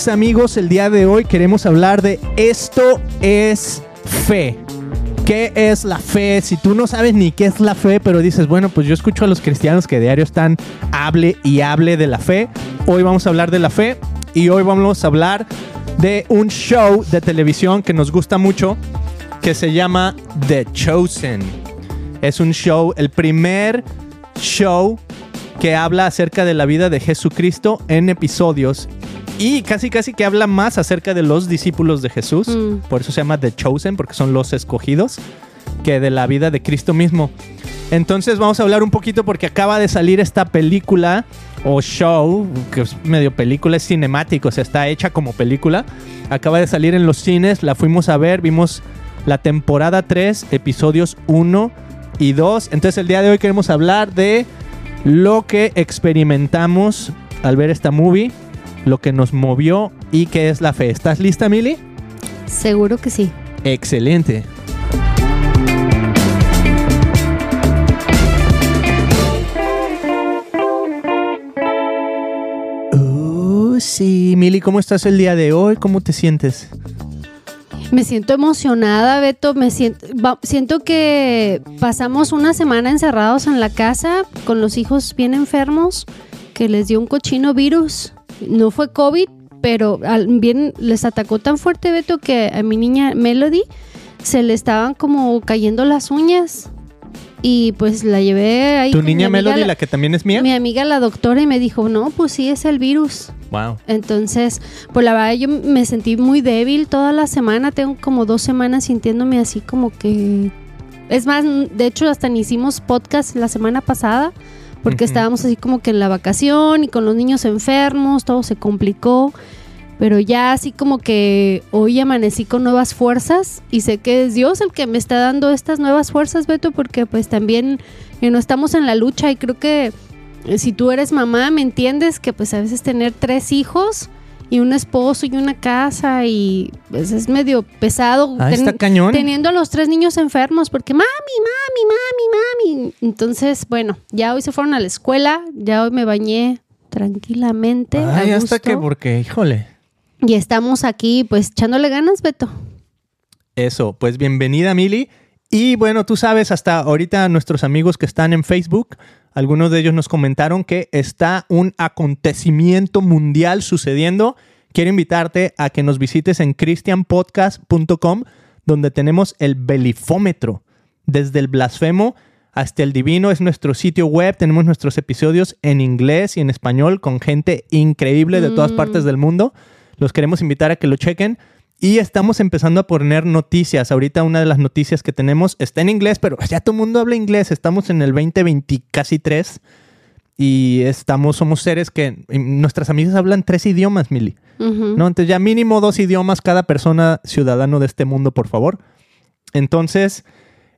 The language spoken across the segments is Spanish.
Así es amigos, el día de hoy queremos hablar de esto es fe. ¿Qué es la fe? Si tú no sabes ni qué es la fe, pero dices, bueno, pues yo escucho a los cristianos que diario están hable y hable de la fe. Hoy vamos a hablar de la fe y hoy vamos a hablar de un show de televisión que nos gusta mucho que se llama The Chosen. Es un show, el primer show que habla acerca de la vida de Jesucristo en episodios y casi casi que habla más acerca de los discípulos de Jesús, Mm. por eso se llama The Chosen, porque son los escogidos, que de la vida de Cristo mismo. Entonces vamos a hablar un poquito porque acaba de salir esta película o show, que es medio película, es cinemático, o sea, está hecha como película. Acaba de salir en los cines, la fuimos a ver, vimos la temporada 3, episodios 1 y 2. Entonces el día de hoy queremos hablar de lo que experimentamos al ver esta movie, lo que nos movió y qué es la fe. ¿Estás lista, Mili? Seguro que sí. Excelente. Oh, sí, Mili, ¿cómo estás el día de hoy? ¿Cómo te sientes? Me siento emocionada, Beto. Me siento, va- siento que pasamos una semana encerrados en la casa con los hijos bien enfermos, que les dio un cochino virus. No fue COVID, pero al- bien les atacó tan fuerte, Beto, que a mi niña Melody se le estaban como cayendo las uñas. Y pues la llevé ahí. ¿Tu niña amiga, Melody, la- la que también es mía? Mi amiga la doctora y me dijo, no, pues sí, es el virus. Wow. Entonces, pues la verdad yo me sentí muy débil toda la semana, tengo como dos semanas sintiéndome así como que... Es más, de hecho hasta ni hicimos podcast la semana pasada porque estábamos así como que en la vacación y con los niños enfermos, todo se complicó, pero ya así como que hoy amanecí con nuevas fuerzas y sé que es Dios el que me está dando estas nuevas fuerzas, Beto, porque pues también eh, no estamos en la lucha y creo que eh, si tú eres mamá, me entiendes que pues a veces tener tres hijos y un esposo y una casa y pues es medio pesado Ah, ten- está cañón. teniendo a los tres niños enfermos porque mami, mami, mami, mami. Entonces, bueno, ya hoy se fueron a la escuela, ya hoy me bañé tranquilamente. Ay, a hasta que, porque, híjole. Y estamos aquí pues echándole ganas, Beto. Eso, pues bienvenida Mili. Y bueno, tú sabes, hasta ahorita nuestros amigos que están en Facebook, algunos de ellos nos comentaron que está un acontecimiento mundial sucediendo. Quiero invitarte a que nos visites en christianpodcast.com, donde tenemos el belifómetro. Desde el blasfemo hasta el divino es nuestro sitio web. Tenemos nuestros episodios en inglés y en español con gente increíble de todas Mm. partes del mundo. Los queremos invitar a que lo chequen. Y estamos empezando a poner noticias. Ahorita una de las noticias que tenemos está en inglés, pero ya todo el mundo habla inglés. Estamos en el 2020, casi tres. Y estamos, somos seres que nuestras amigas hablan tres idiomas, Mili. Ujú. ¿No? Entonces ya mínimo dos idiomas cada persona ciudadano de este mundo, por favor. Entonces,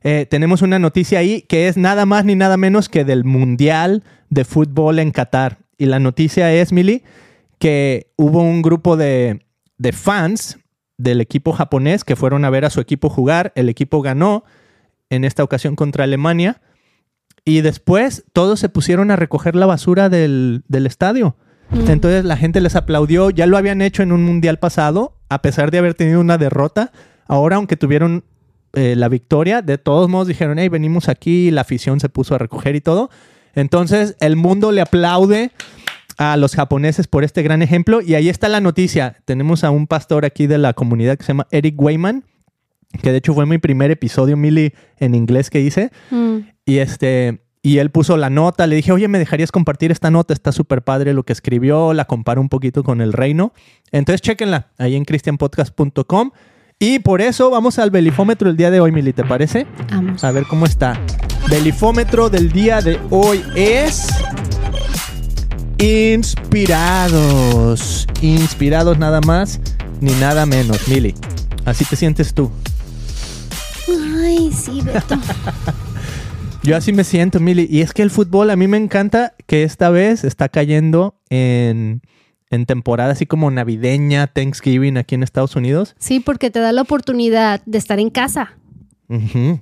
eh, tenemos una noticia ahí que es nada más ni nada menos que del Mundial de Fútbol en Qatar. Y la noticia es, Mili, que hubo un grupo de, de fans del equipo japonés que fueron a ver a su equipo jugar. El equipo ganó en esta ocasión contra Alemania. Y después todos se pusieron a recoger la basura del, del estadio. Mm. Entonces la gente les aplaudió. Ya lo habían hecho en un mundial pasado, a pesar de haber tenido una derrota. Ahora, aunque tuvieron eh, la victoria, de todos modos dijeron, hey, venimos aquí, la afición se puso a recoger y todo. Entonces el mundo le aplaude a los japoneses por este gran ejemplo. Y ahí está la noticia. Tenemos a un pastor aquí de la comunidad que se llama Eric Wayman, que de hecho fue mi primer episodio, Mili, en inglés que hice. Mm. Y este, y él puso la nota, le dije, oye, ¿me dejarías compartir esta nota? Está súper padre lo que escribió, la comparo un poquito con el reino. Entonces, chéquenla ahí en christianpodcast.com. Y por eso vamos al belifómetro el día de hoy, Mili, ¿te parece? Vamos. A ver cómo está. Belifómetro del día de hoy es... Inspirados. Inspirados nada más ni nada menos, Mili. Así te sientes tú. Ay, sí, Beto. Yo así me siento, Mili. Y es que el fútbol a mí me encanta que esta vez está cayendo en, en temporada así como navideña, Thanksgiving aquí en Estados Unidos. Sí, porque te da la oportunidad de estar en casa. Mm,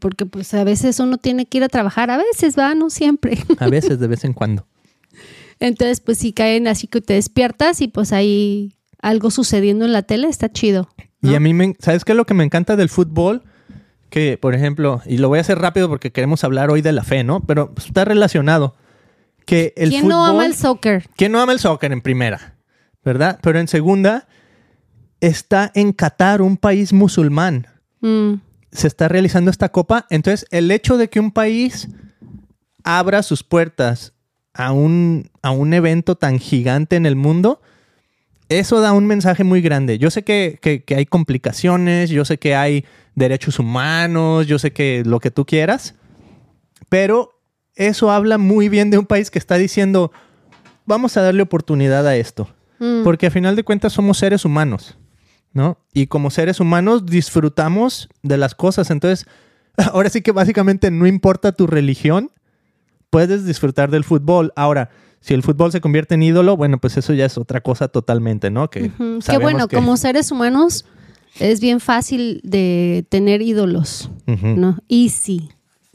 Porque pues a veces uno tiene que ir a trabajar, a veces va, no siempre. A veces, de vez en cuando. Entonces, pues sí caen así que te despiertas y pues hay algo sucediendo en la tele, está chido. ¿no? Y a mí, me, ¿sabes qué es lo que me encanta del fútbol? Que, por ejemplo, y lo voy a hacer rápido porque queremos hablar hoy de la fe, ¿no? Pero pues, está relacionado. Que el ¿Quién fútbol, no ama el soccer? ¿Quién no ama el soccer en primera? ¿Verdad? Pero en segunda, está en Qatar, un país musulmán. Mm, Se está realizando esta copa. Entonces, el hecho de que un país abra sus puertas a un, a un evento tan gigante en el mundo, eso da un mensaje muy grande. Yo sé que, que- que hay complicaciones, yo sé que hay derechos humanos, yo sé que lo que tú quieras, pero eso habla muy bien de un país que está diciendo, vamos a darle oportunidad a esto. mm. Porque a final de cuentas somos seres humanos, ¿no? Y como seres humanos disfrutamos de las cosas. Entonces, ahora sí que básicamente no importa tu religión, puedes disfrutar del fútbol. Ahora, si el fútbol se convierte en ídolo, bueno, pues eso ya es otra cosa totalmente, ¿no? Que Ujú. Que sabemos bueno, que- como seres humanos es bien fácil de tener ídolos. ¿no? Easy.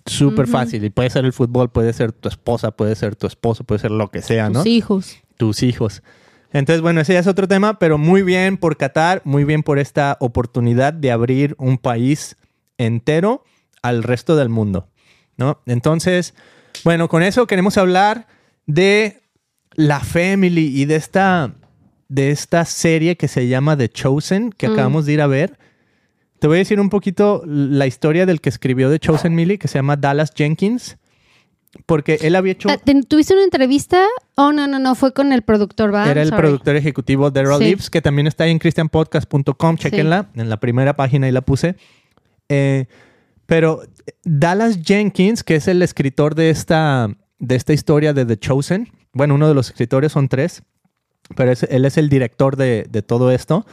Súper fácil. Y puede ser el fútbol, puede ser tu esposa, puede ser tu esposo, puede ser lo que sea, ¿no? Tus hijos. tus hijos. Entonces, bueno, ese ya es otro tema, pero muy bien por Qatar, muy bien por esta oportunidad de abrir un país entero al resto del mundo, ¿no? Entonces, bueno, con eso queremos hablar de la family y de esta, de esta serie que se llama The Chosen, que Mm. acabamos de ir a ver. Te voy a decir un poquito la historia del que escribió The Chosen Millie, que se llama Dallas Jenkins, porque él había hecho... Ah, ¿te- ¿Tuviste una entrevista? Oh, no, no, no, fue con el productor, ¿va? Era el Sorry. productor ejecutivo de Raw Sí. Lips, que también está ahí en christianpodcast.com. Chequenla. En la primera página ahí la puse. Eh, pero Dallas Jenkins, que es el escritor de esta, de esta historia de The Chosen, bueno, uno de los escritores son tres, pero es- él es el director de, de todo esto.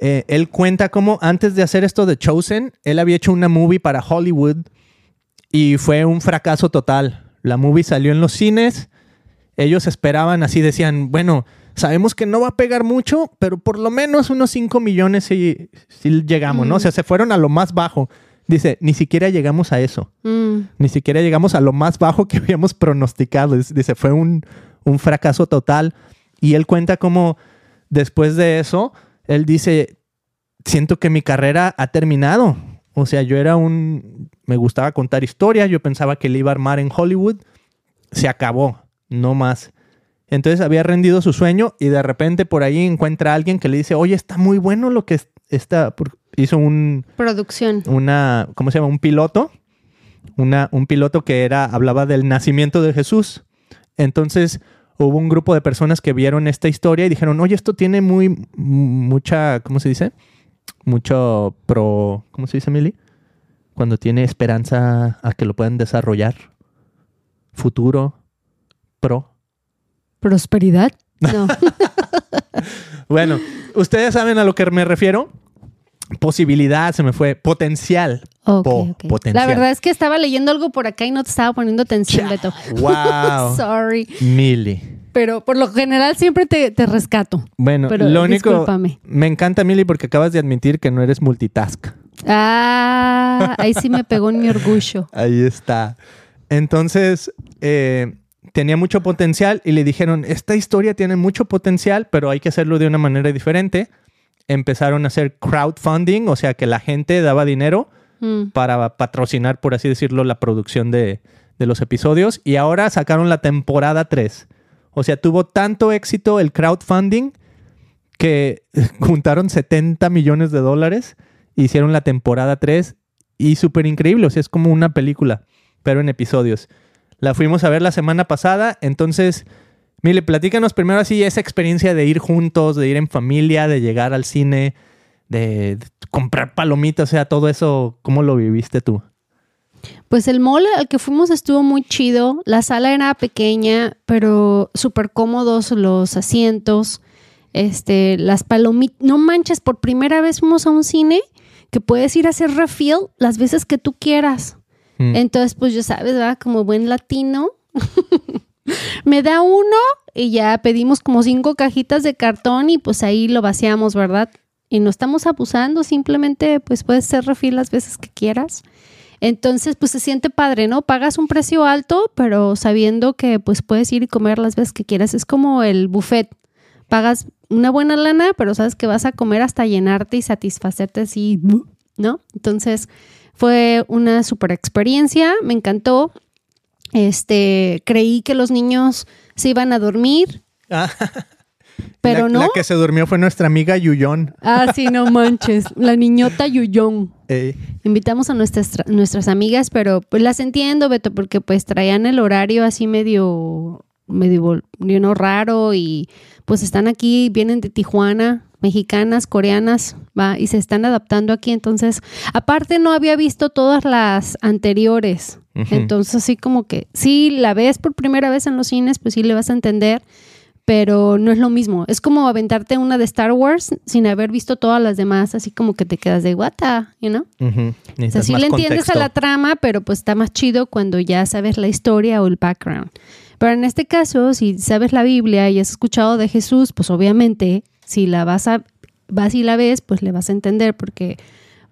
Eh, él cuenta cómo antes de hacer esto de Chosen, él había hecho una movie para Hollywood y fue un fracaso total. La movie salió en los cines, ellos esperaban así, decían, bueno, sabemos que no va a pegar mucho, pero por lo menos unos 5 millones si, llegamos, ¿no? O sea, se fueron a lo más bajo. Dice, ni siquiera llegamos a eso. Mm, Ni siquiera llegamos a lo más bajo que habíamos pronosticado. Dice- fue un, un fracaso total. Y él cuenta cómo después de eso, él dice, siento que mi carrera ha terminado. O sea, yo era un... Me gustaba contar historias, yo pensaba que le iba a armar en Hollywood. Se acabó, no más. Entonces había rendido su sueño y de repente por ahí encuentra a alguien que le dice, oye, está muy bueno lo que es- está... por-". Hizo un, producción. una, ¿cómo se llama? Un piloto, una, un piloto que era, hablaba del nacimiento de Jesús. Entonces hubo un grupo de personas que vieron esta historia y dijeron, oye, esto tiene muy, mucha, ¿cómo se dice? Mucho pro, ¿cómo se dice, Mili? Cuando tiene esperanza a que lo puedan desarrollar. Futuro, pro. ¿Prosperidad? No. Bueno, ustedes saben a lo que me refiero. Posibilidad, se me fue. Potencial. Po-. La verdad es que estaba leyendo algo por acá y no te estaba poniendo atención, Beto. Wow. Sorry. Mili. Pero por lo general siempre te, te rescato. Bueno, Pero lo único. discúlpame. Me encanta, Mili, porque acabas de admitir que no eres multitask. Ah, ahí sí me pegó en mi orgullo. Ahí está. Entonces, eh, tenía mucho potencial y le dijeron: Esta historia tiene mucho potencial, pero hay que hacerlo de una manera diferente. Empezaron a hacer crowdfunding, o sea que la gente daba dinero Mm. para patrocinar, por así decirlo, la producción de, de los episodios. Y ahora sacaron la temporada 3. O sea, tuvo tanto éxito el crowdfunding que juntaron 70 millones de dólares, hicieron la temporada 3 y súper increíble. O sea, es como una película, pero en episodios. La fuimos a ver la semana pasada, entonces... Mire, platícanos primero así esa experiencia de ir juntos, de ir en familia, de llegar al cine, de, de comprar palomitas, o sea, todo eso, ¿cómo lo viviste tú? Pues el mall al que fuimos estuvo muy chido. La sala era pequeña, pero súper cómodos los asientos. Este, las palomitas. No manches, por primera vez fuimos a un cine que puedes ir a hacer refill las veces que tú quieras. Mm. Entonces, pues ya sabes, ¿verdad? Como buen latino. Me da uno y ya pedimos como cinco cajitas de cartón y pues ahí lo vaciamos, ¿verdad? Y no estamos abusando, simplemente pues puedes hacer refill las veces que quieras. Entonces, pues se siente padre, ¿no? Pagas un precio alto, pero sabiendo que pues puedes ir y comer las veces que quieras. Es como el buffet. Pagas una buena lana, pero sabes que vas a comer hasta llenarte y satisfacerte así, ¿no? Entonces, fue una super experiencia, me encantó. Este, creí que los niños se iban a dormir. Ah. Pero La- no. La que se durmió fue nuestra amiga Yuyón. Ah, sí, no manches. La niñota Yuyón. Invitamos a nuestras, tra- nuestras amigas, pero pues las entiendo, Beto, porque pues traían el horario así medio, medio know, raro y pues están aquí, vienen de Tijuana, mexicanas, coreanas, va, y se están adaptando aquí. Entonces, aparte no había visto todas las anteriores. Entonces, así como que si la ves por primera vez en los cines, pues sí le vas a entender. Pero no es lo mismo. Es como aventarte una de Star Wars sin haber visto todas las demás, así como que te quedas de guata, you know? ujú. O sea, sí le entiendes contexto. a la trama, pero pues está más chido cuando ya sabes la historia o el background. Pero en este caso, si sabes la Biblia y has escuchado de Jesús, pues obviamente, si la vas a, vas y la ves, pues le vas a entender, porque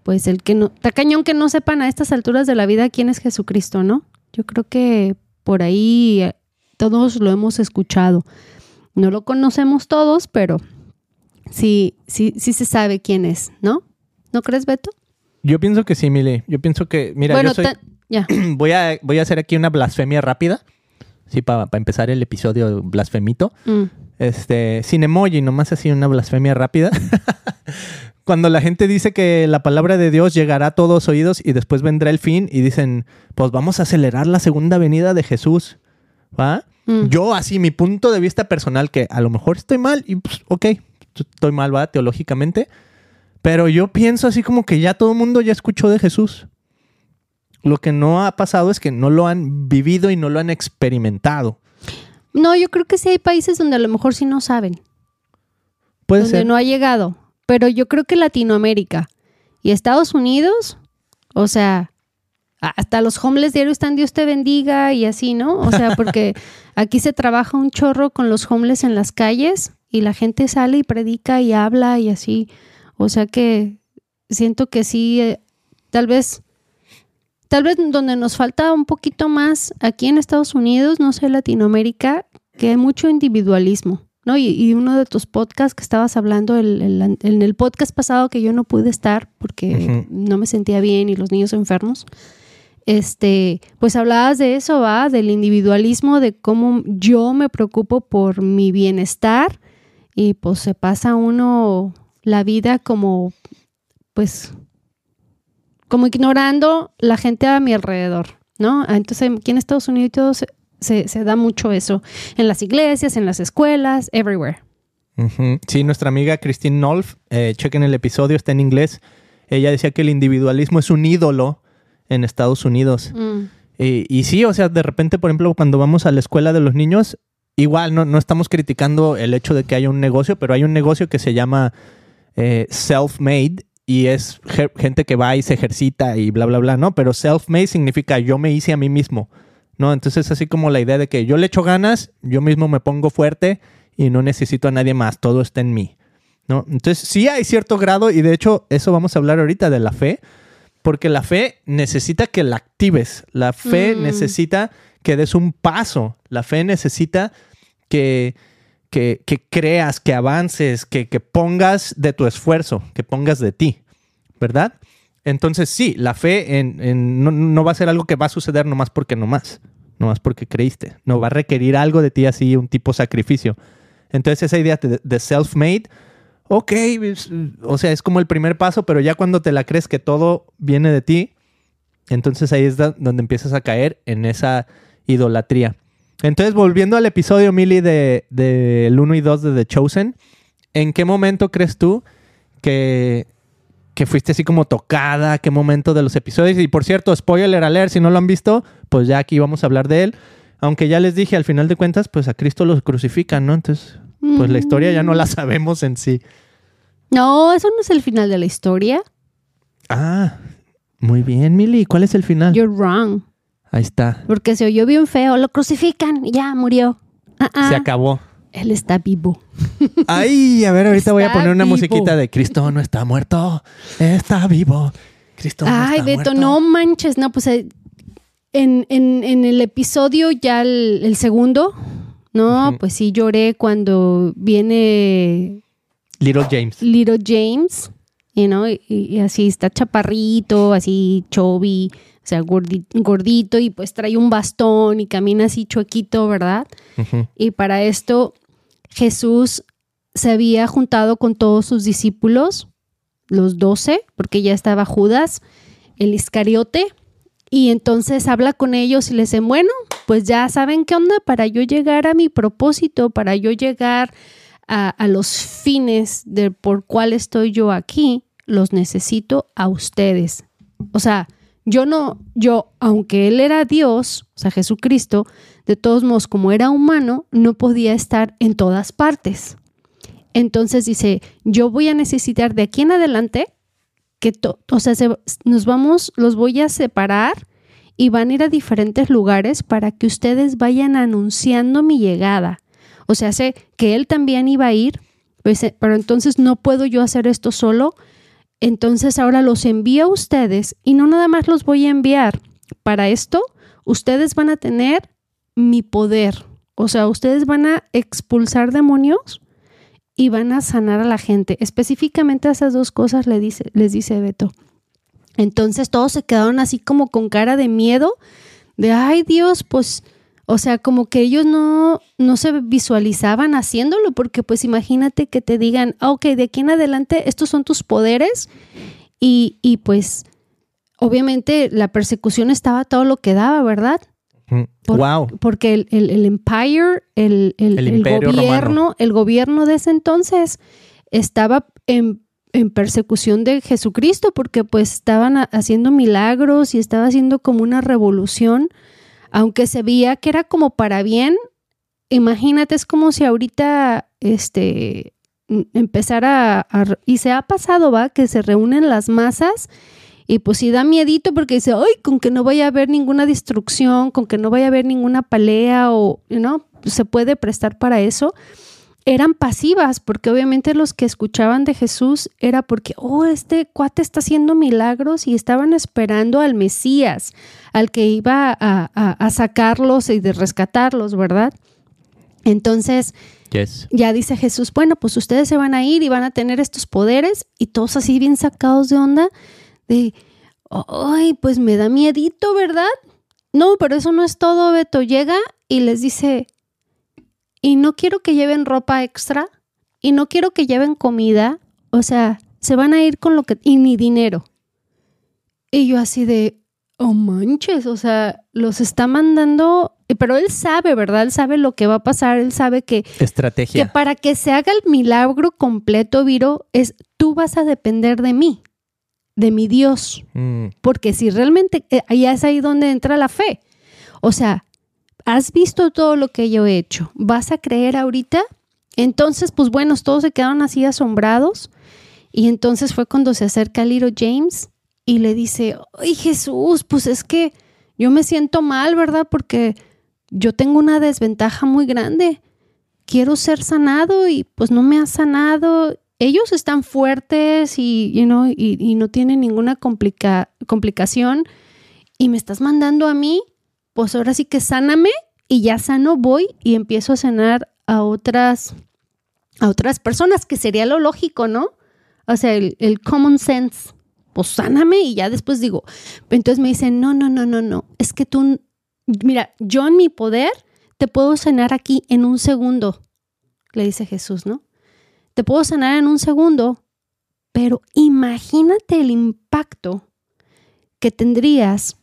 pues el que no, está cañón que no sepan a estas alturas de la vida quién es Jesucristo, ¿no? Yo creo que por ahí eh, todos lo hemos escuchado. No lo conocemos todos, pero sí, sí, sí se sabe quién es, ¿no? ¿No crees, Beto? Yo pienso que sí, Mili. Yo pienso que, mira, bueno, yo soy, ta- voy, a, voy a hacer aquí una blasfemia rápida. Sí, para empezar el episodio blasfemito. Mm. Este, sin emoji, nomás así una blasfemia rápida. Cuando la gente dice que la palabra de Dios llegará a todos oídos y después vendrá el fin y dicen, pues vamos a acelerar la segunda venida de Jesús. ¿Va? Mm. Yo, así, mi punto de vista personal, que a lo mejor estoy mal y pues, ok, estoy mal, va, teológicamente. Pero yo pienso así como que ya todo el mundo ya escuchó de Jesús. Lo que no ha pasado es que no lo han vivido y no lo han experimentado. No, yo creo que sí hay países donde a lo mejor sí no saben, Puede donde ser. no ha llegado. Pero yo creo que Latinoamérica y Estados Unidos, o sea, hasta los homeless diario están Dios te bendiga y así, ¿no? O sea, porque aquí se trabaja un chorro con los homeless en las calles y la gente sale y predica y habla y así. O sea que siento que sí, eh, tal vez, tal vez donde nos falta un poquito más aquí en Estados Unidos, no sé, Latinoamérica, que hay mucho individualismo. ¿no? Y, y uno de tus podcasts que estabas hablando, el- el- en el podcast pasado que yo no pude estar porque no me sentía bien y los niños enfermos, este, pues hablabas de eso, ¿va? Del individualismo, de cómo yo me preocupo por mi bienestar y pues se pasa uno la vida como, pues, como ignorando la gente a mi alrededor, ¿no? Entonces aquí en Estados Unidos se, da mucho eso, en las iglesias, en las escuelas, everywhere. Sí, nuestra amiga Christine Nolf, eh, chequen el episodio, está en inglés. Ella decía que el individualismo es un ídolo en Estados Unidos. Mm. Y, y sí, o sea, de repente, por ejemplo, cuando vamos a la escuela de los niños, igual no, no estamos criticando el hecho de que haya un negocio, pero hay un negocio que se llama eh, self-made y es ge- gente que va y se ejercita y bla, bla, bla, ¿no? Pero self-made significa yo me hice a mí mismo, ¿no? Entonces, así como la idea de que yo le echo ganas, yo mismo me pongo fuerte y no necesito a nadie más, todo está en mí, ¿no? Entonces, sí hay cierto grado y de hecho, eso vamos a hablar ahorita de la fe, porque la fe necesita que la actives, la fe Mm. necesita que des un paso, la fe necesita que, que, que creas, que avances, que, que pongas de tu esfuerzo, que pongas de ti, ¿verdad? Entonces sí, la fe en, en- no, no va a ser algo que va a suceder nomás porque nomás, nomás porque creíste, no va a requerir algo de ti así, un tipo sacrificio. Entonces esa idea de, de self-made, ok, o sea, es como el primer paso, pero ya cuando te la crees que todo viene de ti, entonces ahí es donde empiezas a caer en esa idolatría. Entonces, volviendo al episodio, Millie, del de, el 1 y 2 de The Chosen, ¿en qué momento crees tú que, que fuiste así como tocada? ¿Qué momento de los episodios? Y por cierto, spoiler alert, si no lo han visto, pues ya aquí vamos a hablar de él. Aunque ya les dije, al final de cuentas, pues a Cristo los crucifican, ¿no? Entonces, pues la historia ya no la sabemos en sí. No, eso no es el final de la historia. Ah, muy bien, Millie. ¿Cuál es el final? You're wrong. Ahí está. Porque se oyó bien feo, lo crucifican ya murió. Ah, ah, Se acabó. Él está vivo. Ay, a ver, ahorita voy a poner una vivo. musiquita de Cristo no está muerto, está vivo. Cristo no Ay, está Beto, muerto. no manches. No, pues eh, en, en- en el episodio ya el, el segundo, no, pues sí lloré cuando viene Little James. Little James, you know, y, y así está chaparrito, así chubby, sea, gordi- gordito, y pues trae un bastón y camina así chuequito, ¿verdad? Y para esto Jesús se había juntado con todos sus discípulos, los doce, porque ya estaba Judas, el Iscariote, y entonces habla con ellos y les dice, bueno, pues ya saben qué onda, para yo llegar a mi propósito, para yo llegar a, a los fines de por cuál estoy yo aquí, los necesito a ustedes. O sea, yo no, yo, aunque él era Dios, o sea, Jesucristo, de todos modos, como era humano, no podía estar en todas partes. Entonces dice, yo voy a necesitar de aquí en adelante que, o sea, se- nos vamos, los voy a separar y van a ir a diferentes lugares para que ustedes vayan anunciando mi llegada. O sea, sé que él también iba a ir, pues, eh, pero entonces no puedo yo hacer esto solo. Entonces ahora los envío a ustedes y no nada más los voy a enviar. Para esto, ustedes van a tener mi poder. O sea, ustedes van a expulsar demonios y van a sanar a la gente. Específicamente esas dos cosas le dice, les dice Beto. Entonces todos se quedaron así como con cara de miedo, de, ay Dios, pues, o sea, como que ellos no, no se visualizaban haciéndolo, porque pues imagínate que te digan, ah, ok, de aquí en adelante estos son tus poderes y, y pues obviamente la persecución estaba todo lo que daba, ¿verdad? Por- wow. Porque el, el- el empire, el, el- gobierno, romano. el gobierno de ese entonces estaba en, en persecución de Jesucristo porque pues estaban ha- haciendo milagros y estaba haciendo como una revolución, aunque se veía que era como para bien. Imagínate, es como si ahorita este m- empezara a, a- y se ha pasado, va, que se reúnen las masas y pues sí da miedito porque dice, ay, con que no vaya a haber ninguna destrucción, con que no vaya a haber ninguna pelea o, ¿no? Se puede prestar para eso. Eran pasivas porque obviamente los que escuchaban de Jesús era porque, oh, este cuate está haciendo milagros y estaban esperando al Mesías, al que iba a, a- a sacarlos y de rescatarlos, ¿verdad? Entonces, Yes. ya dice Jesús, bueno, pues ustedes se van a ir y van a tener estos poderes y todos así bien sacados de onda de, ay, pues me da miedito, ¿verdad? No, pero eso no es todo, Beto. Llega y les dice, y no quiero que lleven ropa extra y no quiero que lleven comida, o sea, se van a ir con lo que, y ni dinero. Y yo así de, oh manches, o sea, los está mandando, pero él sabe, ¿verdad? Él sabe lo que va a pasar, él sabe que que Estrategia. para que se haga el milagro completo, Viro, es tú vas a depender de mí, de mi Dios. Mm, Porque si realmente, eh, ahí es ahí donde entra la fe. O sea, has visto todo lo que yo he hecho, ¿vas a creer ahorita? Entonces, pues bueno, todos se quedaron así asombrados. Y entonces fue cuando se acerca Little James y le dice, ay Jesús, pues es que yo me siento mal, ¿verdad? Porque yo tengo una desventaja muy grande. Quiero ser sanado y pues no me ha sanado. Ellos están fuertes y, y, no tienen ninguna complica- complicación y me estás mandando a mí, pues ahora sí que sáname y ya sano voy y empiezo a sanar a otras a otras personas, que sería lo lógico, ¿no? O sea, el, common sense, pues sáname y ya después digo, entonces me dicen, no, no, no, no, no, es que tú, mira, yo en mi poder te puedo sanar aquí en un segundo, le dice Jesús, ¿no? Te puedo sanar en un segundo, pero imagínate el impacto que tendrías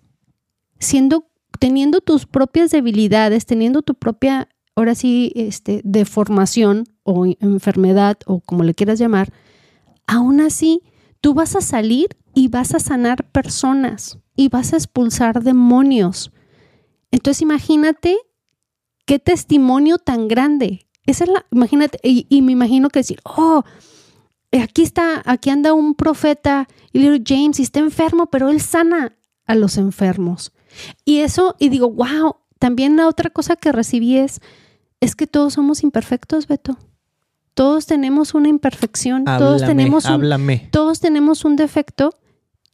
siendo, teniendo tus propias debilidades, teniendo tu propia, ahora sí, este, deformación o enfermedad o como le quieras llamar, aún así tú vas a salir y vas a sanar personas y vas a expulsar demonios. Entonces imagínate qué testimonio tan grande. Esa es la, imagínate, y, y me imagino que decir, oh, aquí está, aquí anda un profeta, y James, y está enfermo, pero él sana a los enfermos. Y eso, y digo, wow, también la otra cosa que recibí es, es que todos somos imperfectos, Beto. Todos tenemos una imperfección, todos háblame, tenemos un, todos tenemos un defecto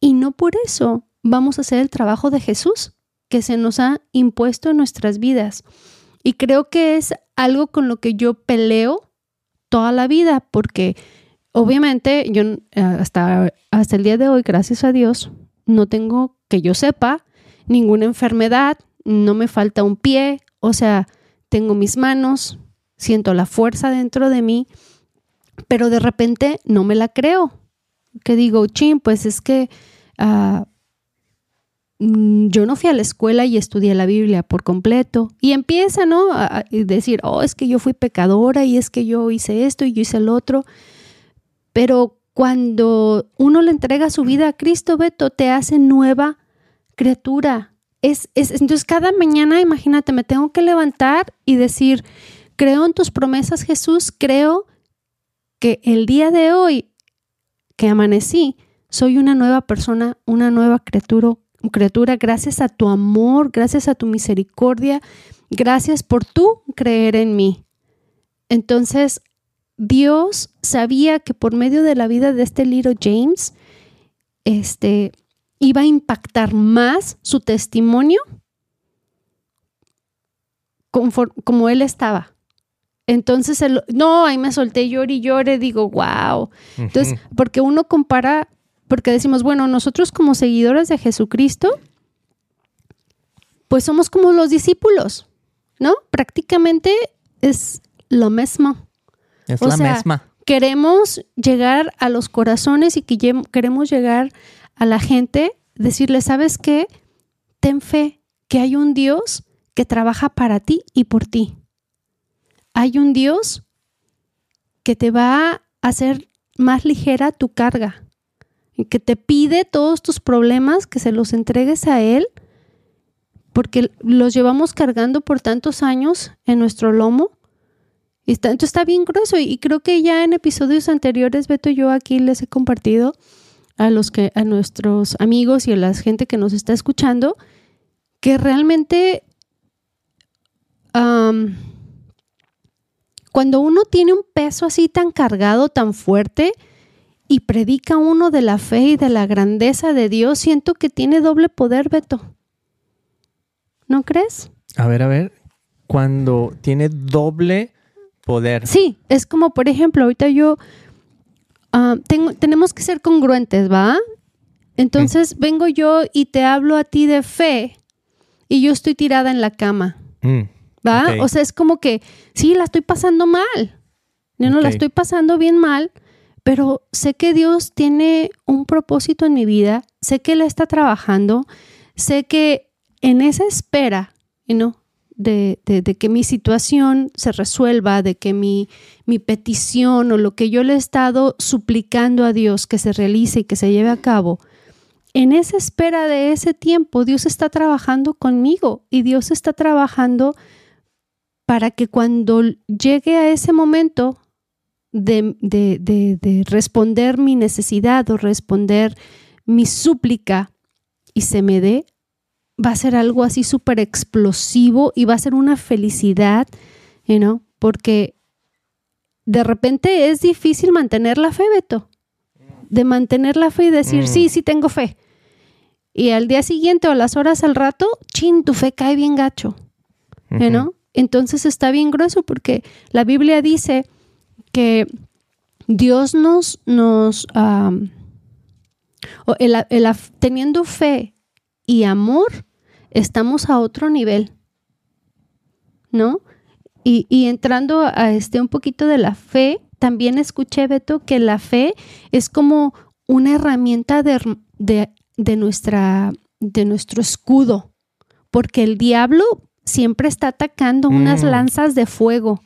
Y no por eso vamos a hacer el trabajo de Jesús que se nos ha impuesto en nuestras vidas. Y creo que es algo con lo que yo peleo toda la vida, porque obviamente yo eh, hasta, hasta el día de hoy, gracias a Dios, no tengo que yo sepa ninguna enfermedad, no me falta un pie, o sea, tengo mis manos, siento la fuerza dentro de mí, pero de repente no me la creo. Que digo, chin, pues es que ah, mm, yo no fui a la escuela y estudié la Biblia por completo. Y empieza, ¿no? A decir, oh, es que yo fui pecadora y es que yo hice esto y yo hice el otro. Pero cuando uno le entrega su vida a Cristo, Beto, te hace nueva criatura. Es, es, entonces cada mañana, imagínate, me tengo que levantar y decir, creo en tus promesas, Jesús, creo que el día de hoy que amanecí, soy una nueva persona, una nueva criatura, gracias a tu amor, gracias a tu misericordia, gracias por tú creer en mí. Entonces, Dios sabía que por medio de la vida de este little James, este, iba a impactar más su testimonio como él estaba. Entonces, no, ahí me solté, lloré y lloré, digo, wow. Entonces, porque uno compara, porque decimos, bueno, nosotros como seguidores de Jesucristo, pues somos como los discípulos, ¿no? Prácticamente es lo mismo. Es la misma. Queremos llegar a los corazones y que queremos llegar a la gente, decirle, ¿sabes qué? Ten fe que hay un Dios que trabaja para ti y por ti. Hay un Dios que te va a hacer más ligera tu carga, y que te pide todos tus problemas, que se los entregues a Él, porque los llevamos cargando por tantos años en nuestro lomo y está, entonces está bien grueso y, creo que ya en episodios anteriores, Beto, yo aquí les he compartido a los que, a nuestros amigos y a la gente que nos está escuchando, que realmente cuando uno tiene un peso así tan cargado, tan fuerte, y predica uno de la fe y de la grandeza de Dios, siento que tiene doble poder, Beto. ¿No crees? A ver, a ver, cuando tiene doble poder. Sí, es como, por ejemplo, ahorita yo, ah, tengo, tenemos que ser congruentes, ¿va? Entonces vengo yo y te hablo a ti de fe y yo estoy tirada en la cama, mm, ¿va? O sea, es como que, sí, la estoy pasando mal, yo no la estoy pasando bien mal, pero sé que Dios tiene un propósito en mi vida, sé que Él está trabajando, sé que en esa espera, ¿no? De, que mi situación se resuelva, de que mi, mi petición o lo que yo le he estado suplicando a Dios que se realice y que se lleve a cabo, en esa espera de ese tiempo, Dios está trabajando conmigo y Dios está trabajando para que cuando llegue a ese momento de, de, de, responder mi necesidad o responder mi súplica y se me dé, va a ser algo así súper explosivo y va a ser una felicidad, you porque de repente es difícil mantener la fe, Beto, de mantener la fe y decir, sí, mm. sí tengo fe. Y al día siguiente o a las horas al rato, chin, tu fe cae bien gacho, ¿no? Entonces está bien grueso porque la Biblia dice que Dios nos, nos teniendo fe y amor, estamos a otro nivel, ¿no? Y, entrando a este un poquito de la fe, también escuché, Beto, que la fe es como una herramienta de, de, nuestra, de nuestro escudo, porque el diablo siempre está atacando unas mm. lanzas de fuego,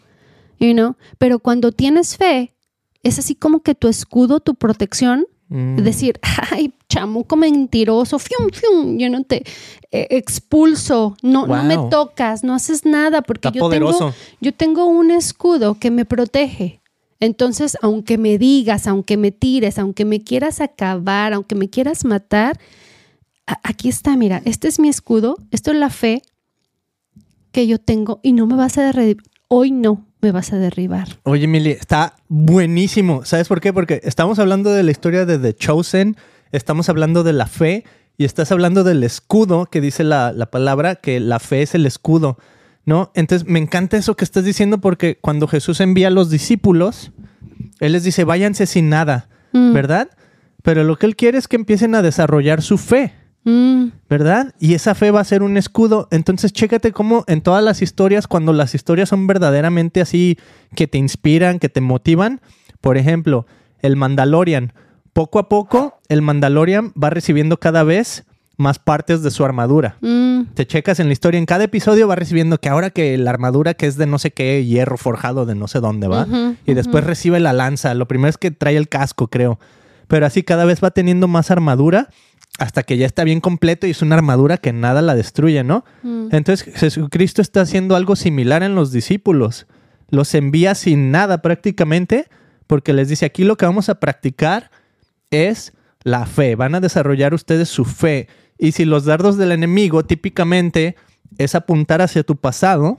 you know? pero cuando tienes fe, es así como que tu escudo, tu protección, Mm. Decir, ay, chamuco mentiroso, fium, fium, yo no te eh, expulso, no, no me tocas, no haces nada, porque yo tengo, yo tengo un escudo que me protege. Entonces, aunque me digas, aunque me tires, aunque me quieras acabar, aunque me quieras matar, aquí está, mira, este es mi escudo, esto es la fe que yo tengo y no me vas a derribar. Hoy no, me vas a derribar. Oye, Mili, está buenísimo. ¿Sabes por qué? Porque estamos hablando de la historia de The Chosen estamos hablando de la fe y estás hablando del escudo que dice la, la palabra, que la fe es el escudo, ¿no? Entonces me encanta eso que estás diciendo porque cuando Jesús envía a los discípulos, Él les dice, váyanse sin nada, Mm. ¿verdad? Pero lo que Él quiere es que empiecen a desarrollar su fe. Mm, ¿verdad? Y esa fe va a ser un escudo. Entonces, chécate cómo en todas las historias, cuando las historias son verdaderamente así, que te inspiran, que te motivan, por ejemplo, el Mandalorian, poco a poco, el Mandalorian va recibiendo cada vez más partes de su armadura. mm, Te checas en la historia, en cada episodio va recibiendo que ahora que la armadura que es de no sé qué hierro forjado de no sé dónde va, y después recibe la lanza. Lo primero es que trae el casco, creo. Pero así cada vez va teniendo más armadura hasta que ya está bien completo y es una armadura que nada la destruye, ¿no? mm. Entonces Jesucristo está haciendo algo similar en los discípulos. Los envía sin nada prácticamente porque les dice aquí lo que vamos a practicar es la fe. Van a desarrollar ustedes su fe. Y si los dardos del enemigo típicamente es apuntar hacia tu pasado,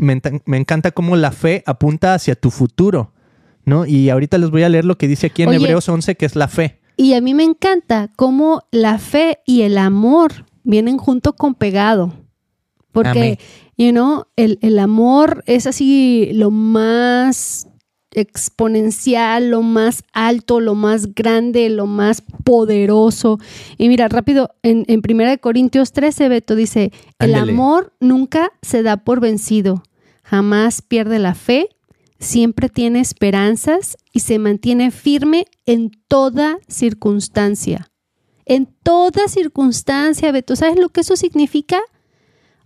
me, me encanta cómo la fe apunta hacia tu futuro, ¿no? Y ahorita les voy a leer lo que dice aquí en Oye. Hebreos 11, que es la fe. Y a mí me encanta cómo la fe y el amor vienen junto con pegado. Porque, Amén. you know, el, el amor es así lo más exponencial, lo más alto, lo más grande, lo más poderoso. Y mira, rápido, en, en 1 Corintios 13, Beto dice, el amor nunca se da por vencido, jamás pierde la fe, siempre tiene esperanzas y se mantiene firme en toda circunstancia. En toda circunstancia, Beto, ¿sabes lo que eso significa?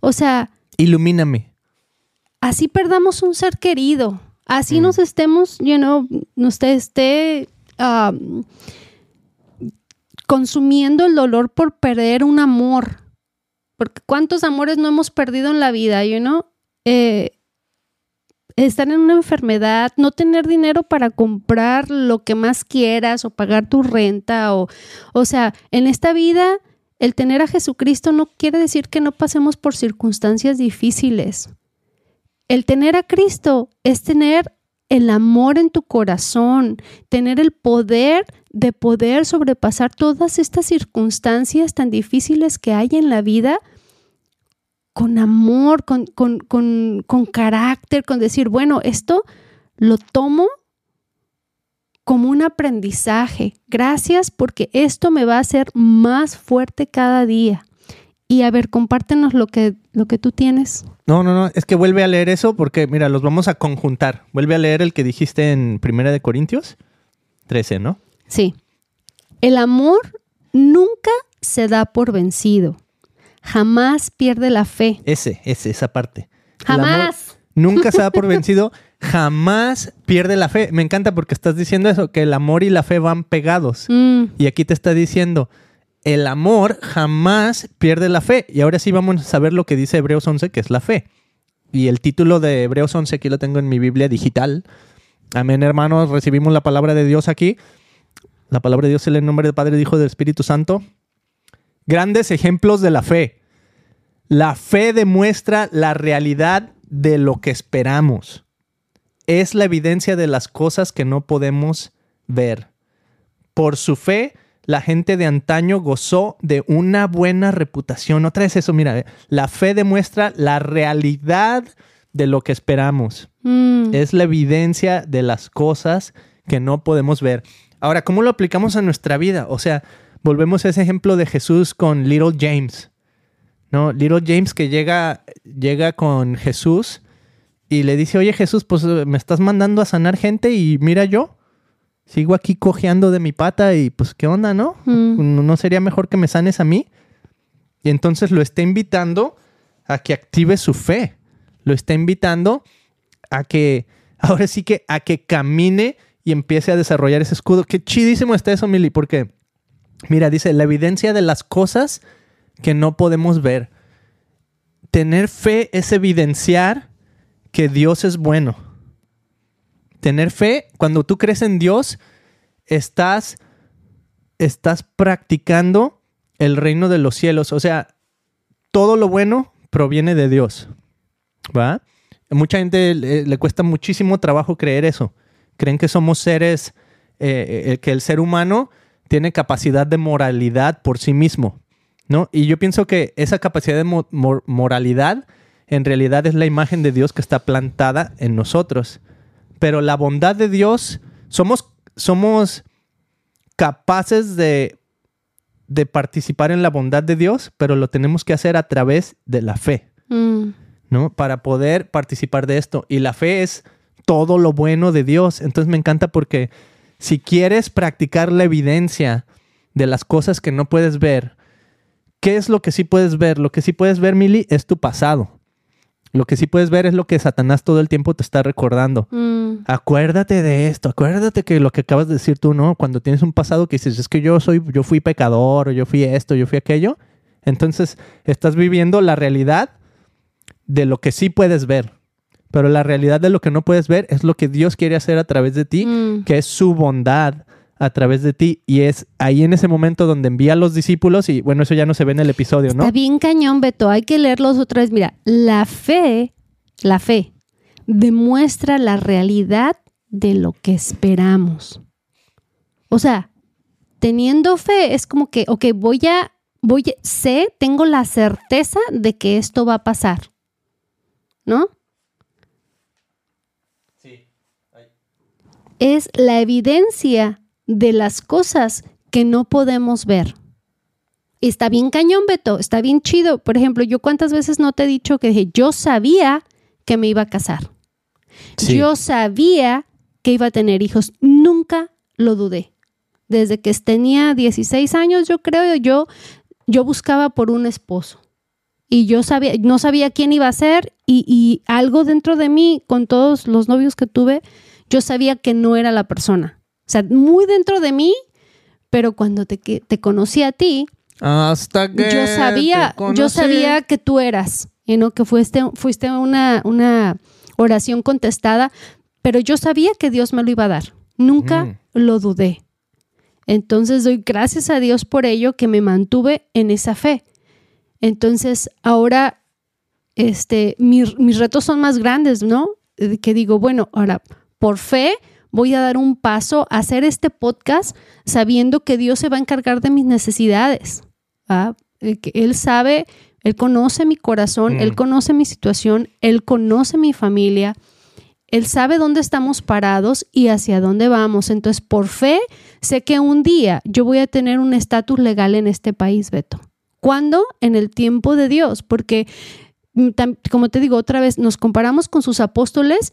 O sea, Ilumíname. así perdamos un ser querido, así Mm. nos estemos, you know, nos te- esté um, consumiendo el dolor por perder un amor. Porque cuántos amores no hemos perdido en la vida, you know? Eh, estar en una enfermedad, no tener dinero para comprar lo que más quieras o pagar tu renta o, o sea, en esta vida el tener a Jesucristo no quiere decir que no pasemos por circunstancias difíciles. El tener a Cristo es tener el amor en tu corazón, tener el poder de poder sobrepasar todas estas circunstancias tan difíciles que hay en la vida con amor, con, con, con, con carácter, con decir, bueno, esto lo tomo como un aprendizaje. Gracias porque esto me va a hacer más fuerte cada día. Y a ver, compártenos lo que, lo que tú tienes. No, no, no, es que vuelve a leer eso porque, mira, los vamos a conjuntar. Vuelve a leer el que dijiste en Primera de Corintios 13, ¿no? Sí. El amor nunca se da por vencido. Jamás pierde la fe. Ese, ese, esa parte. Jamás. nunca se da por vencido, jamás pierde la fe. Me encanta porque estás diciendo eso, que el amor y la fe van pegados. Mm, Y aquí te está diciendo, el amor jamás pierde la fe. Y ahora sí vamos a ver lo que dice Hebreos 11, que es la fe. Y el título de Hebreos 11, aquí lo tengo en mi Biblia digital. Amén, hermanos, recibimos la palabra de Dios aquí. La palabra de Dios en el nombre del Padre, del Hijo y del Espíritu Santo. Grandes ejemplos de la fe. La fe demuestra la realidad de lo que esperamos. Es la evidencia de las cosas que no podemos ver. Por su fe, la gente de antaño gozó de una buena reputación. Otra vez eso, mira, la fe demuestra la realidad de lo que esperamos. mm, Es la evidencia de las cosas que no podemos ver. Ahora, ¿cómo lo aplicamos a nuestra vida? O sea, volvemos a ese ejemplo de Jesús con Little James. ¿No? Little James que llega, llega con Jesús y le dice, oye Jesús, pues me estás mandando a sanar gente y mira yo, sigo aquí cojeando de mi pata y pues qué onda, ¿no? mm. ¿No sería mejor que me sanes a mí? Y entonces lo está invitando a que active su fe. Lo está invitando a que, ahora sí que, a que camine y empiece a desarrollar ese escudo. Qué chidísimo está eso, Mili, porque, mira, dice, la evidencia de las cosas que no podemos ver. Tener fe es evidenciar que Dios es bueno. Tener fe, cuando tú crees en Dios, estás, estás practicando el reino de los cielos. O sea, todo lo bueno proviene de Dios. ¿Va? Mucha gente le, cuesta muchísimo trabajo creer eso. Creen que somos seres, eh, eh, que el ser humano tiene capacidad de moralidad por sí mismo, ¿no? Y yo pienso que esa capacidad de mo- mor- moralidad en realidad es la imagen de Dios que está plantada en nosotros. Pero la bondad de Dios, somos, somos capaces de, de participar en la bondad de Dios, pero lo tenemos que hacer a través de la fe. Mm, ¿no? Para poder participar de esto. Y la fe es todo lo bueno de Dios. Entonces me encanta porque si quieres practicar la evidencia de las cosas que no puedes ver, ¿qué es lo que sí puedes ver? Lo que sí puedes ver, Mili, es tu pasado. Lo que sí puedes ver es lo que Satanás todo el tiempo te está recordando. mm, Acuérdate de esto, acuérdate que lo que acabas de decir tú, ¿no? Cuando tienes un pasado que dices, es que yo soy, yo fui pecador, o yo fui esto, yo fui aquello. Entonces, estás viviendo la realidad de lo que sí puedes ver. Pero la realidad de lo que no puedes ver es lo que Dios quiere hacer a través de ti, mm. que es su bondad a través de ti. Y es ahí en ese momento donde envía a los discípulos, y bueno, eso ya no se ve en el episodio, ¿no? Está bien cañón, Beto. Hay que leerlos otra vez. Mira, la fe, la fe, demuestra la realidad de lo que esperamos. O sea, teniendo fe es como que, ok, voy a, voy, a- sé, tengo la certeza de que esto va a pasar. ¿No? Es la evidencia de las cosas que no podemos ver. Está bien cañón, Beto, está bien chido. Por ejemplo, yo cuántas veces no te he dicho que dije, yo sabía que me iba a casar. Sí. Yo sabía que iba a tener hijos. Nunca lo dudé. Desde que tenía 16 años, yo creo, yo, yo buscaba por un esposo. Y yo sabía, no sabía quién iba a ser y, y algo dentro de mí, con todos los novios que tuve, yo sabía que no era la persona. O sea, muy dentro de mí, pero cuando te, te conocí a ti, Hasta que yo sabía, yo sabía que tú eras, y no que fuiste, fuiste una, una oración contestada, pero yo sabía que Dios me lo iba a dar. Nunca Mm. lo dudé. Entonces doy gracias a Dios por ello que me mantuve en esa fe. Entonces ahora este, mi- mis retos son más grandes, ¿no? Que digo, bueno, ahora por fe voy a dar un paso a hacer este podcast sabiendo que Dios se va a encargar de mis necesidades. ¿va? Que Él sabe, Él conoce mi corazón, Mm. Él conoce mi situación, Él conoce mi familia. Él sabe dónde estamos parados y hacia dónde vamos. Entonces, por fe, sé que un día yo voy a tener un estatus legal en este país, Beto. ¿Cuándo? En el tiempo de Dios, porque, mm, como te digo otra vez, nos comparamos con sus apóstoles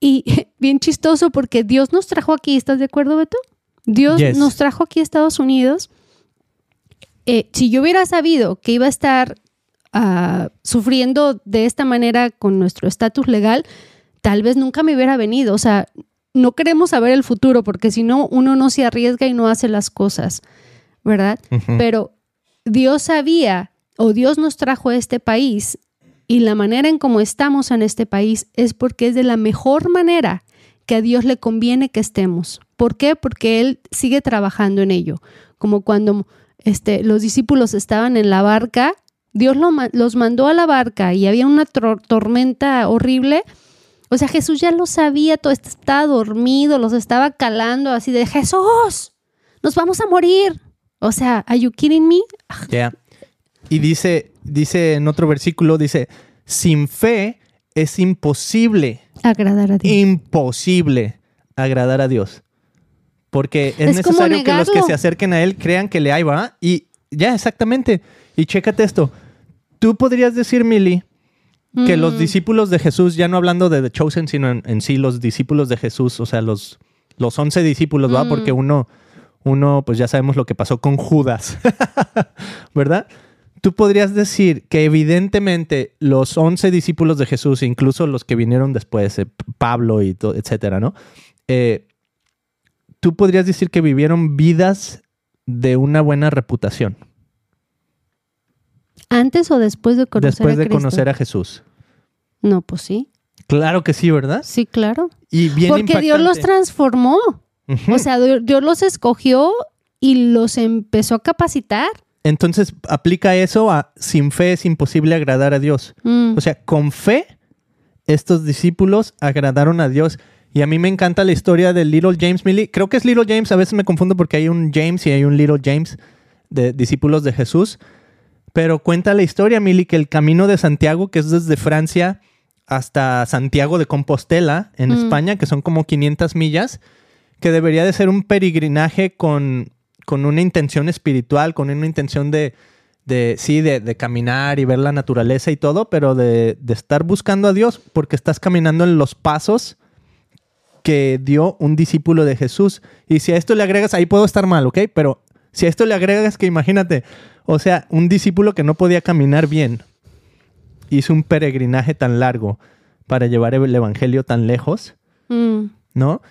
y bien chistoso porque Dios nos trajo aquí, ¿estás de acuerdo, Beto? Dios Yes. nos trajo aquí a Estados Unidos. Eh, si yo hubiera sabido que iba a estar ah, sufriendo de esta manera con nuestro estatus legal, tal vez nunca me hubiera venido. O sea, no queremos saber el futuro porque si no, uno no se arriesga y no hace las cosas, ¿verdad? Pero Dios sabía o Dios nos trajo a este país y la manera en cómo estamos en este país es porque es de la mejor manera que a Dios le conviene que estemos. ¿Por qué? Porque Él sigue trabajando en ello. Como cuando este, los discípulos estaban en la barca, Dios los mandó a la barca y había una tormenta horrible. O sea, Jesús ya lo sabía, todo estaba dormido, los estaba calando así de Jesús, nos vamos a morir. O sea, ¿are you kidding me? Ya. Y dice, dice en otro versículo, dice, sin fe es imposible, Agradar a Dios. imposible agradar a Dios. Porque es, necesario que los que se acerquen a Él crean que le hay, va. Y ya, exactamente. Y chécate esto. Tú podrías decir, Mili, que los Mm. discípulos de Jesús, ya no hablando de The Chosen, sino en, en sí los discípulos de Jesús, o sea, los, los once discípulos, ¿va? Mm. Porque uno, uno, pues ya sabemos lo que pasó con Judas, ¿verdad? Tú podrías decir que evidentemente los once discípulos de Jesús, incluso los que vinieron después, eh, Pablo y etcétera, ¿no? Eh, tú podrías decir que vivieron vidas de una buena reputación ¿Antes o después de conocer después a de Cristo? conocer a Jesús. No, pues sí. Claro que sí, ¿verdad? Sí, claro. Y bien Porque Dios los transformó. O sea, Dios Dios los escogió y los empezó a capacitar. Entonces aplica eso a sin fe es imposible agradar a Dios. Mm. O sea, con fe estos discípulos agradaron a Dios Y a mí me encanta la historia de Little James Millie. Creo que es Little James, a veces me confundo porque hay un James y hay un Little James de discípulos de Jesús. Pero cuenta la historia, Millie, que el camino de Santiago, que es desde Francia hasta Santiago de Compostela, en Mm. España, que son como 500 millas, que debería de ser un peregrinaje con, con una intención espiritual, con una intención de, de sí, de, de caminar y ver la naturaleza y todo, pero de, de estar buscando a Dios, porque estás caminando en los pasos que dio un discípulo de Jesús. Y si a esto le agregas, ahí puedo estar mal, ¿ok? Pero si a esto le agregas que imagínate, o sea, un discípulo que no podía caminar bien, hizo un peregrinaje tan largo para llevar el evangelio tan lejos, Mm. ¿no?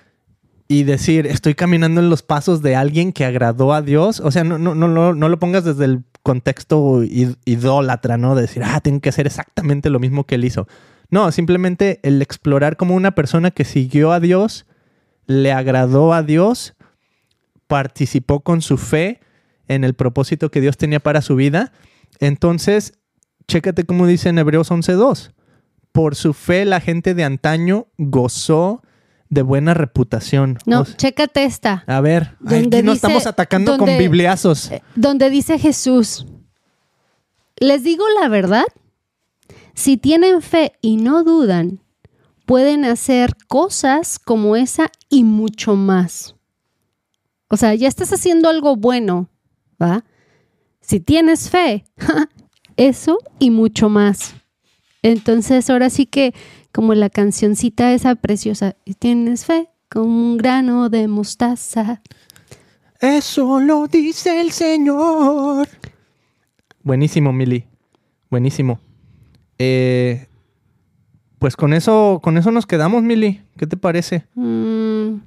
Y decir, estoy caminando en los pasos de alguien que agradó a Dios. O sea, no, no, no, no, lo pongas desde el contexto id- idólatra, ¿no? De decir, ah, tengo que hacer exactamente lo mismo que él hizo. No, simplemente el explorar como una persona que siguió a Dios, le agradó a Dios, participó con su fe en el propósito que Dios tenía para su vida. Entonces, chécate cómo dice en Hebreos 11.2. Por su fe la gente de antaño gozó de buena reputación. No, O sea, chécate esta. a ver, aquí dice- estamos atacando con bibliazos. Eh, Donde dice Jesús, les digo la verdad, si tienen fe y no dudan, pueden hacer cosas como esa y mucho más. O sea, ya estás haciendo algo bueno, ¿va? Si tienes fe, eso y mucho más. Entonces, ahora sí que, como la cancioncita esa preciosa, tienes fe como un grano de mostaza. Eso lo dice el Señor. Buenísimo, Mili. Buenísimo. Eh, pues con eso, con eso nos quedamos, Mili. ¿Qué te parece? Mm.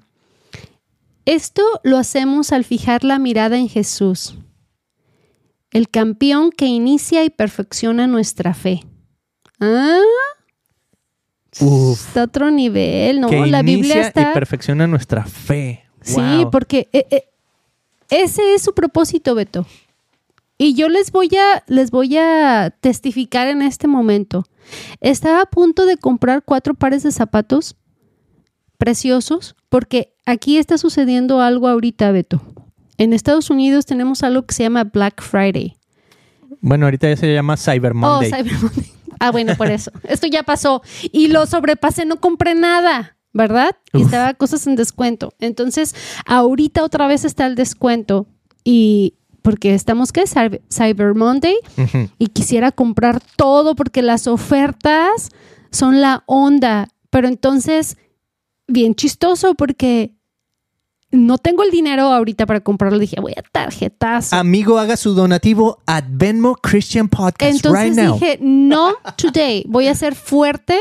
Esto lo hacemos al fijar la mirada en Jesús, el campeón que inicia y perfecciona nuestra fe. Ah, Uf. está otro nivel, ¿no? que la inicia Biblia y perfecciona nuestra fe. Sí, Wow. porque eh, eh, ese es su propósito, Beto. Y yo les voy a les voy a testificar en este momento. Estaba a punto de comprar cuatro pares de zapatos preciosos porque aquí está sucediendo algo ahorita, Beto. En Estados Unidos tenemos algo que se llama Black Friday. Bueno, ahorita ya se llama Cyber Monday. Oh, Cyber Monday. Ah, bueno, por eso. Esto ya pasó. Y lo sobrepasé, no compré nada, ¿verdad? Y estaba cosas en descuento. Entonces, ahorita otra vez está el descuento. Y porque estamos, ¿qué? Cyber- Monday. Ujú. Y quisiera comprar todo porque las ofertas son la onda. Pero entonces, bien chistoso porque no tengo el dinero ahorita para comprarlo. Dije, voy a tarjetazo. Amigo, haga su donativo a Venmo Christian Podcast Entonces right now. dije, no today, voy a ser fuerte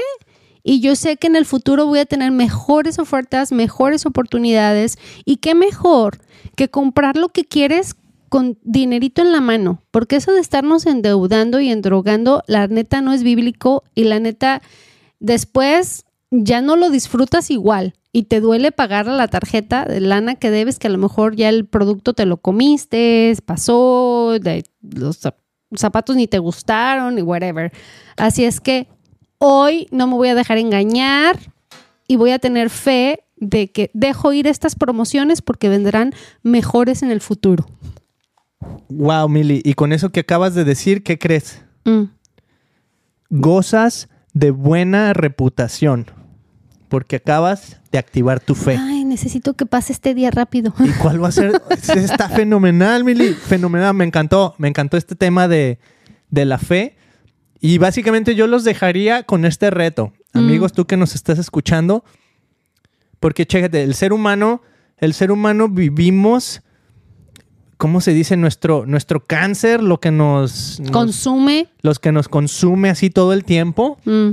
y yo sé que en el futuro voy a tener mejores ofertas, mejores oportunidades y qué mejor que comprar lo que quieres con dinerito en la mano, porque eso de estarnos endeudando y endrogando, la neta no es bíblico y la neta después ya no lo disfrutas igual y te duele pagar la tarjeta de lana que debes, que a lo mejor ya el producto te lo comiste, pasó, los zap- zapatos ni te gustaron y whatever. Así es que hoy no me voy a dejar engañar y voy a tener fe de que dejo ir estas promociones porque vendrán mejores en el futuro. Wow, Mili. Y con eso que acabas de decir, ¿qué crees? Mm. Gozas de buena reputación. Porque acabas de activar tu fe. Ay, necesito que pase este día rápido. ¿Y cuál va a ser? Está fenomenal, Mili. Fenomenal. Me encantó. Me encantó este tema de, de la fe. Y básicamente yo los dejaría con este reto. Mm. Amigos, tú que nos estás escuchando. Porque chécate, el ser humano, el ser humano vivimos, ¿cómo se dice? Nuestro, nuestro cáncer, lo que nos, nos- Consume. los que nos consume así todo el tiempo, Mm.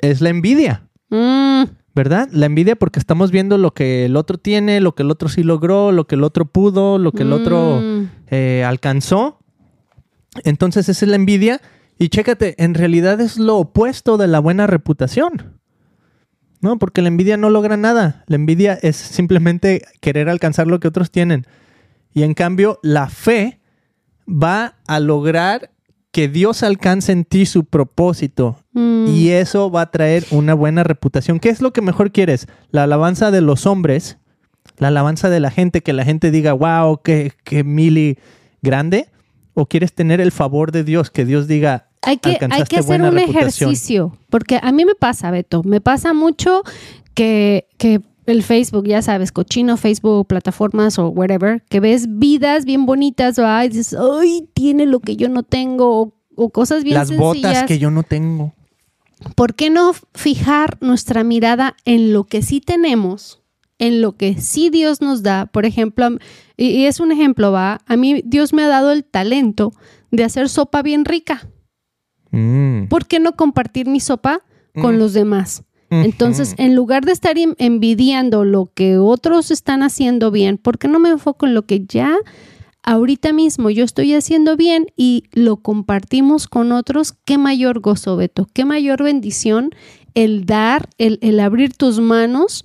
es la envidia. Mm. ¿Verdad? La envidia porque estamos viendo lo que el otro tiene, lo que el otro sí logró, lo que el otro pudo, lo que el otro Mm. eh, alcanzó. Entonces esa es la envidia. Y chécate, en realidad es lo opuesto de la buena reputación. ¿No? Porque la envidia no logra nada. La envidia es simplemente querer alcanzar lo que otros tienen. Y en cambio, la fe va a lograr que Dios alcance en ti su propósito. Mm. Y eso va a traer una buena reputación. ¿Qué es lo que mejor quieres? ¿La alabanza de los hombres? ¿La alabanza de la gente? Que la gente diga, wow, qué, qué mili grande. ¿O quieres tener el favor de Dios? Que Dios diga, hay que, hay que hacer un reputación. ejercicio, porque a mí me pasa, Beto, me pasa mucho que, que el Facebook, ya sabes, cochino Facebook, plataformas o whatever, que ves vidas bien bonitas, y dices, ay, tiene lo que yo no tengo, o, o cosas bien las botas que yo no tengo. ¿Por qué no fijar nuestra mirada en lo que sí tenemos, en lo que sí Dios nos da? Por ejemplo, y es un ejemplo, va, a mí Dios me ha dado el talento de hacer sopa bien rica. Mm. ¿Por qué no compartir mi sopa con Mm. los demás? Entonces, en lugar de estar en- envidiando lo que otros están haciendo bien, ¿por qué no me enfoco en lo que ya ahorita mismo yo estoy haciendo bien y lo compartimos con otros? Qué mayor gozo, Beto, qué mayor bendición el dar, el, el abrir tus manos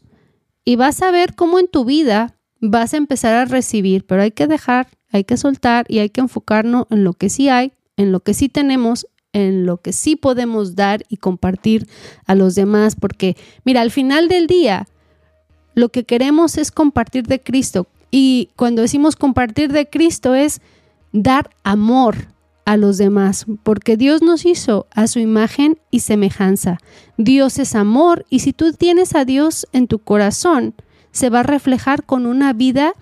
y vas a ver cómo en tu vida vas a empezar a recibir, pero hay que dejar, hay que soltar y hay que enfocarnos en lo que sí hay, en lo que sí tenemos, en lo que sí podemos dar y compartir a los demás, porque mira, al final del día, lo que queremos es compartir de Cristo. Y cuando decimos compartir de Cristo es dar amor a los demás, porque Dios nos hizo a su imagen y semejanza. Dios es amor y si tú tienes a Dios en tu corazón, se va a reflejar con una vida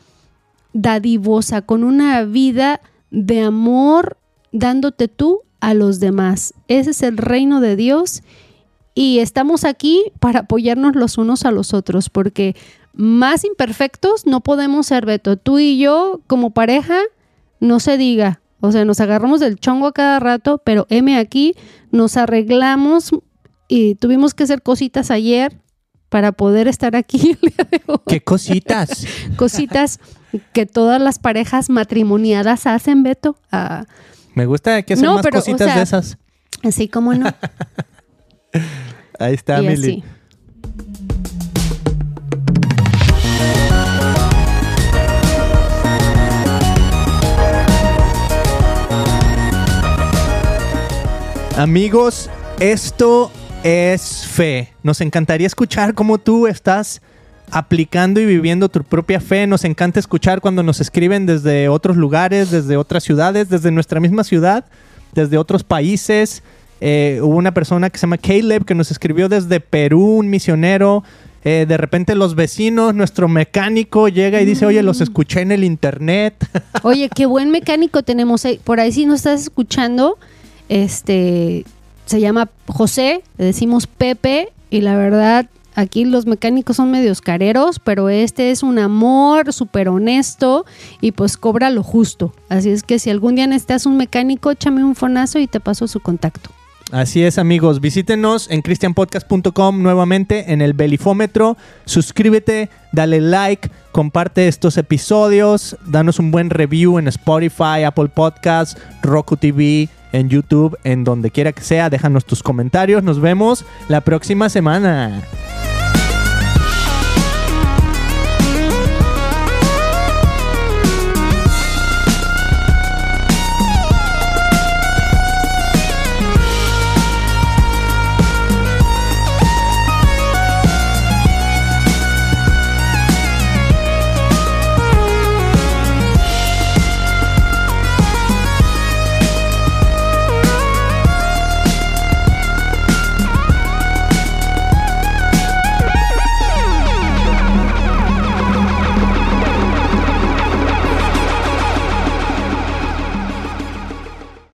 dadivosa, con una vida de amor, dándote tú a los demás. Ese es el reino de Dios y estamos aquí para apoyarnos los unos a los otros, porque más imperfectos no podemos ser, Beto. Tú y yo, como pareja, no se diga. O sea, nos agarramos del chongo a cada rato, pero M aquí, nos arreglamos y tuvimos que hacer cositas ayer para poder estar aquí el día de hoy. ¿Qué cositas? Cositas que todas las parejas matrimoniadas hacen, Beto. Ah, Me gusta que hacen No, más pero, o cositas sea, de esas. así como no. Ahí está, y Mili. así. Amigos, esto es fe. Nos encantaría escuchar cómo tú estás aplicando y viviendo tu propia fe. Nos encanta escuchar cuando nos escriben desde otros lugares, desde otras ciudades, desde nuestra misma ciudad, desde otros países. Eh, hubo una persona que se llama Caleb que nos escribió desde Perú, un misionero. Eh, de repente los vecinos, nuestro mecánico llega y dice, oye, los escuché en el internet. Oye, qué buen mecánico tenemos ahí. Por ahí si nos estás escuchando, este se llama José, le decimos Pepe y la verdad aquí los mecánicos son medios careros, pero este es un amor súper honesto y pues cobra lo justo. Así es que si algún día necesitas un mecánico, échame un fonazo y te paso su contacto. Así es, amigos. Visítenos en christianpodcast.com nuevamente en el belifómetro. Suscríbete, dale like, comparte estos episodios, danos un buen review en Spotify, Apple Podcasts, Roku TV, en YouTube, en donde quiera que sea. Déjanos tus comentarios. Nos vemos la próxima semana.